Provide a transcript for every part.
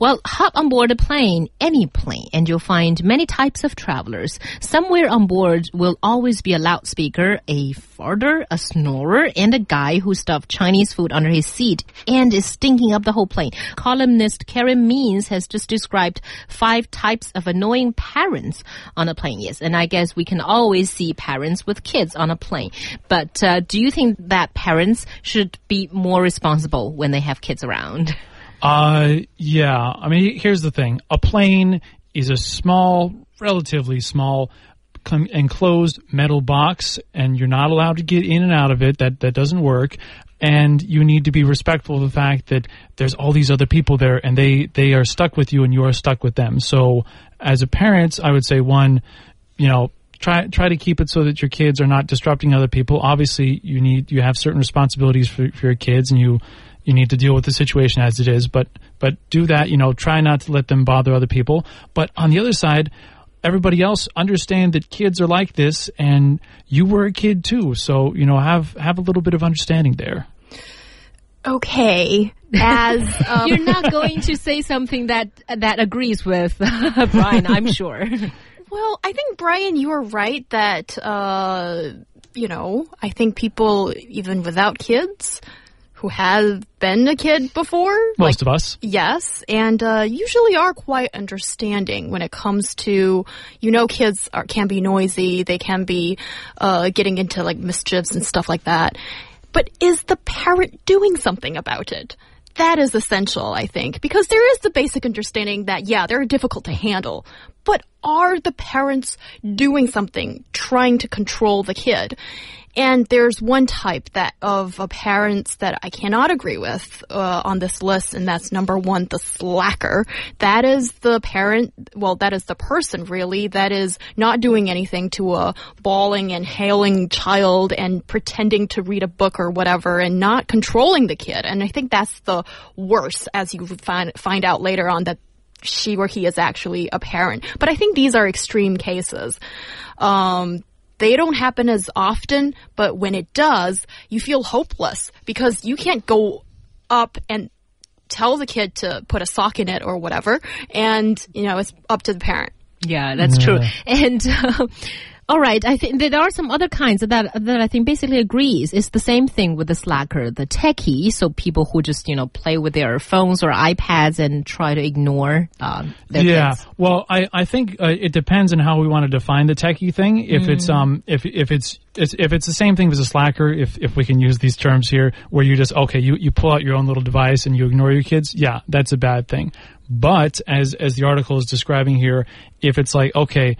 Well, hop on board a plane, any plane, and you'll find many types of travelers. Somewhere on board will always be a loudspeaker, a farter, a snorer, and a guy who stuffed Chinese food under his seat and is stinking up the whole plane. Columnist Karen Means has just described five types of annoying parents on a plane. Yes, and I guess we can always see parents with kids on a plane. But uh, do you think that parents should be more responsible when they have kids around? Uh, yeah. I mean, here's the thing: a plane is a small, relatively small, enclosed metal box, and you're not allowed to get in and out of it. That that doesn't work. And you need to be respectful of the fact that there's all these other people there, and they they are stuck with you, and you are stuck with them. So, as a parent, I would say one, you know, try try to keep it so that your kids are not disrupting other people. Obviously, you need you have certain responsibilities for, for your kids, and you you need to deal with the situation as it is. But but do that. You know, try not to let them bother other people. But on the other side, everybody else understand that kids are like this, and you were a kid too. So you know, have have a little bit of understanding there. Okay, as um, You're not going to say something that that agrees with Brian, I'm sure. Well, I think Brian, you are right that uh, you know I think people even without kids who have been a kid before, Most of us. yes, and uh, usually are quite understanding when it comes to you know kids are can be noisy, they can be uh, getting into like mischiefs and stuff like that. But is the parent doing something about it? That is essential, I think, because there is the basic understanding that, yeah, they're difficult to handle. But are the parents doing something, trying to control the kid? And there's one type that of parents that I cannot agree with uh, on this list, and that's number one, the slacker. That is the parent, well, that is the person really that is not doing anything to a bawling and hailing child and pretending to read a book or whatever and not controlling the kid. And I think that's the worst as you find, find out later on that she or he is actually a parent. But I think these are extreme cases. Um, they don't happen as often, but when it does, you feel hopeless because you can't go up and tell the kid to put a sock in it or whatever. And, you know, it's up to the parent. Yeah, that's true. And uh, all right, I think there are some other kinds that that I think basically agrees. It's the same thing with the slacker, the techie. So people who just you know play with their phones or iPads and try to ignore um, yeah. kids. Well, I I think uh, it depends on how we want to define the techie thing. If Mm. it's um if if it's, it's if it's the same thing as a slacker, if if we can use these terms here, where you just okay, you you pull out your own little device and you ignore your kids, yeah, that's a bad thing. But as as the article is describing here, if it's like okay.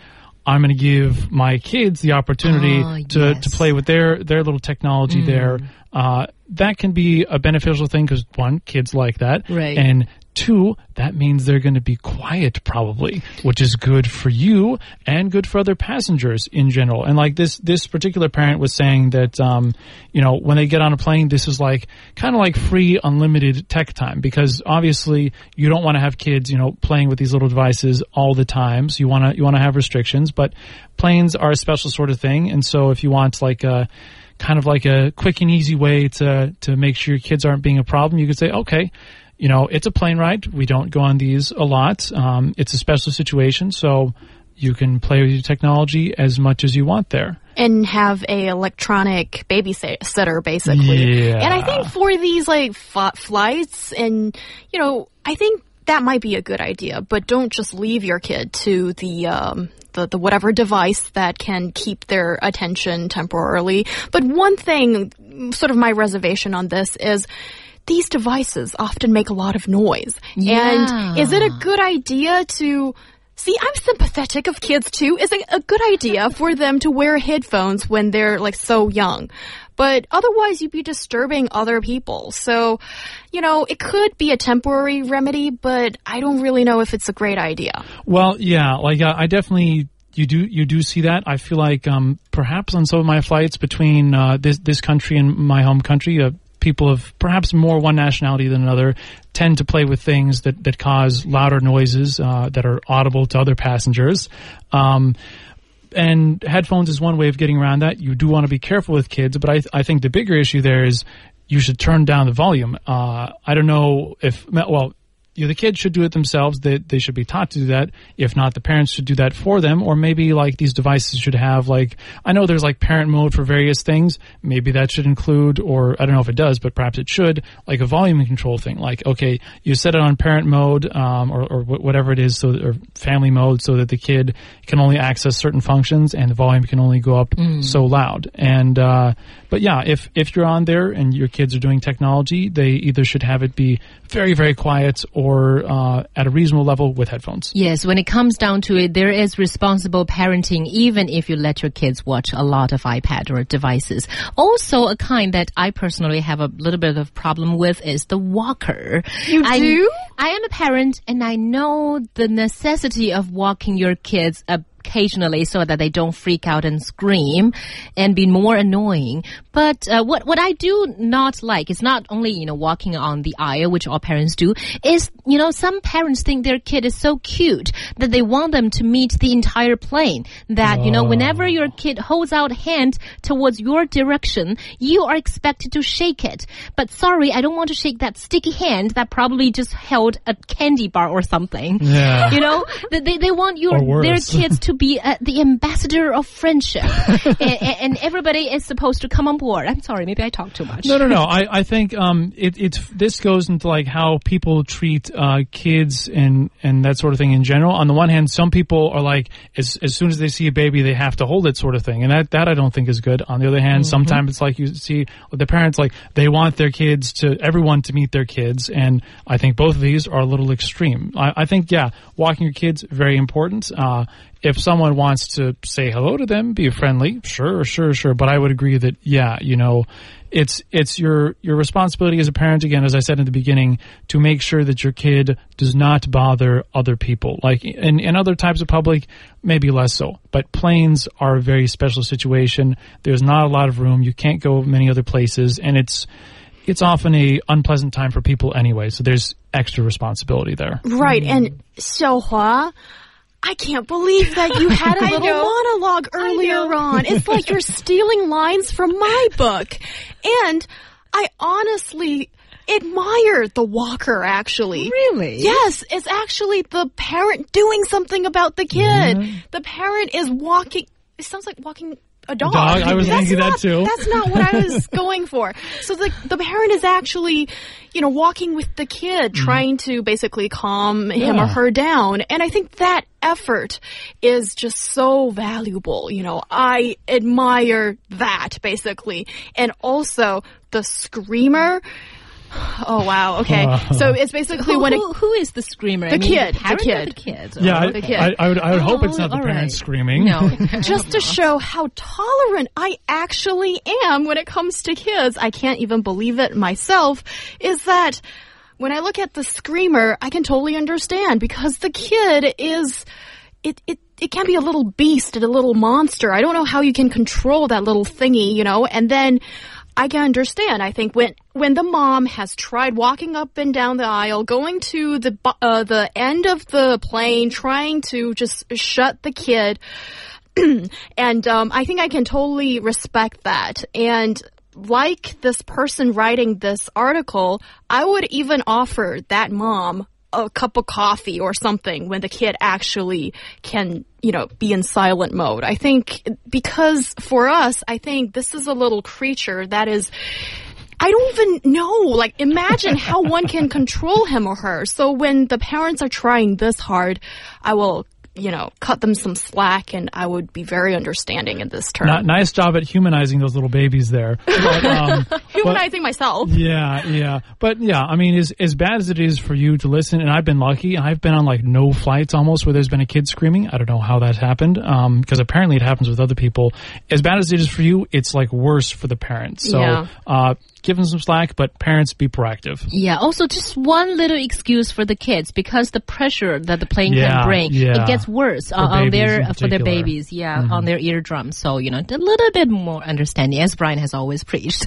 I'm going to give my kids the opportunity Ah, to, yes. to play with their, their little technology there. Uh, that can be a beneficial thing because one, kids like that. Right. And two, that means they're going to be quiet probably, which is good for you and good for other passengers in general. And like this, this particular parent was saying that, um, you know, when they get on a plane, this is like kind of like free unlimited tech time because obviously you don't want to have kids, you know, playing with these little devices all the time. So you want to, you want to have restrictions, but planes are a special sort of thing. And so if you want like a, kind of like a quick and easy way to to make sure your kids aren't being a problem. You could say, okay, you know, it's a plane ride. We don't go on these a lot. Um, it's a special situation, so you can play with your technology as much as you want there. and have a electronic babysitter basically. Yeah. And I think for these like f- flights and you know, I think that might be a good idea, but don't just leave your kid to the um the, the whatever device that can keep their attention temporarily. But one thing, sort of my reservation on this is these devices often make a lot of noise. Yeah. And is it a good idea to See, I'm sympathetic of kids too. Is it a good idea for them to wear headphones when they're like so young? But otherwise, you'd be disturbing other people. So, you know, it could be a temporary remedy, but I don't really know if it's a great idea. Well, yeah, like uh, I definitely you do you do see that. I feel like um, perhaps on some of my flights between uh, this this country and my home country, uh, people of perhaps more one nationality than another tend to play with things that, that cause louder noises uh, that are audible to other passengers. Um, and headphones is one way of getting around that. You do want to be careful with kids, but I, I think the bigger issue there is you should turn down the volume. Uh, I don't know if, well, you know, the kids should do it themselves. They, they should be taught to do that. If not, the parents should do that for them. Or maybe like these devices should have like, I know there's like parent mode for various things. Maybe that should include, or I don't know if it does, but perhaps it should, like a volume control thing. Like, okay, you set it on parent mode, um, or, or whatever it is, so, or family mode so that the kid can only access certain functions and the volume can only go up mm. so loud. And, uh, but yeah, if, if you're on there and your kids are doing technology, they either should have it be very, very quiet or uh, at a reasonable level with headphones. Yes, when it comes down to it, there is responsible parenting even if you let your kids watch a lot of iPad or devices. Also, a kind that I personally have a little bit of problem with is the walker. You I, do? I am a parent and I know the necessity of walking your kids a occasionally so that they don't freak out and scream and be more annoying. But uh, what what I do not like is not only you know walking on the aisle, which all parents do, is you know some parents think their kid is so cute that they want them to meet the entire plane. That oh. you know whenever your oh. kid holds out hand towards your direction, you are expected to shake it. But sorry, I don't want to shake that sticky hand that probably just held a candy bar or something. Yeah. You know, they they want your their kids to be uh, the ambassador of friendship, and, and, everybody is supposed to come on board. I'm sorry, maybe I talk too much. No, no, no. I, I think um, it, it's this goes into like how people treat uh, kids and and that sort of thing in general. On the one hand, some people are like as as soon as they see a baby, they have to hold it, sort of thing, and that that I don't think is good. On the other hand, mm-hmm. sometimes it's like you see the parents like they want their kids to everyone to meet their kids, and I think both of these are a little extreme. I, I think yeah, walking your kids very important. Uh, if someone wants to say hello to them, be friendly, sure, sure, sure. But I would agree that yeah, you know, it's it's your your responsibility as a parent again, as I said in the beginning, to make sure that your kid does not bother other people. Like in, in other types of public, maybe less so. But planes are a very special situation. There's not a lot of room. You can't go many other places, and it's it's often a unpleasant time for people anyway. So there's extra responsibility there. Right, mm-hmm. and Xiaohua. I can't believe that you had a little monologue earlier on. It's like you're stealing lines from my book. And I honestly admire the walker actually. Really? Yes, it's actually the parent doing something about the kid. Mm-hmm. The parent is walking it sounds like walking a dog. dog. I was that's thinking not, that too. That's not what I was going for. So the the parent is actually, you know, walking with the kid, mm. trying to basically calm yeah. him or her down. And I think that effort is just so valuable. You know, I admire that basically. And also the screamer. Oh wow. Okay. Uh, so it's basically who, when who, who is the screamer? The I mean, kid. The, the kid. The kid. Yeah. Oh, I, the kid. I, I, would. I would oh, hope it's not the parents right. screaming. No. Just to show how tolerant I actually am when it comes to kids, I can't even believe it myself. Is that when I look at the screamer, I can totally understand because the kid is it it it can be a little beast and a little monster. I don't know how you can control that little thingy, you know, and then I can understand. I think when when the mom has tried walking up and down the aisle, going to the uh, the end of the plane, trying to just shut the kid, and um, I think I can totally respect that. And like this person writing this article, I would even offer that mom a cup of coffee or something when the kid actually can, you know, be in silent mode. I think because for us, I think this is a little creature that is I don't even know. Like, imagine how one can control him or her. So when the parents are trying this hard, I will you know, cut them some slack, and I would be very understanding in this term. nice job at humanizing those little babies there. But, um, humanizing but, myself. Yeah, yeah. But yeah, I mean, as, as bad as it is for you to listen, and I've been lucky, I've been on like no flights almost where there's been a kid screaming. I don't know how that happened, because um, apparently it happens with other people. As bad as it is for you, it's like worse for the parents. So, yeah. uh, give them some slack, but parents be proactive. Yeah. Also, just one little excuse for the kids because the pressure that the plane yeah, can bring, yeah. it gets worse uh, on their for their babies. Yeah, mm -hmm. on their eardrums. So you know, a little bit more understanding, as Brian has always preached.